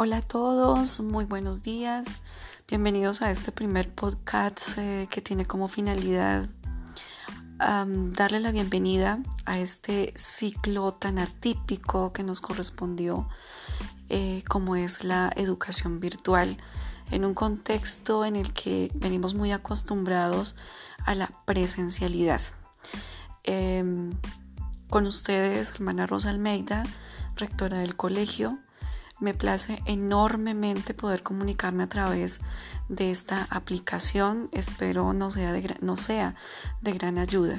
Hola a todos, muy buenos días. Bienvenidos a este primer podcast eh, que tiene como finalidad darle la bienvenida a este ciclo tan atípico que nos correspondió eh, como es la educación virtual en un contexto en el que venimos muy acostumbrados a la presencialidad. Em, con ustedes, hermana Rosa Almeida, rectora del colegio, me place enormemente poder comunicarme a través de esta aplicación. Espero no sea de, no sea de gran ayuda.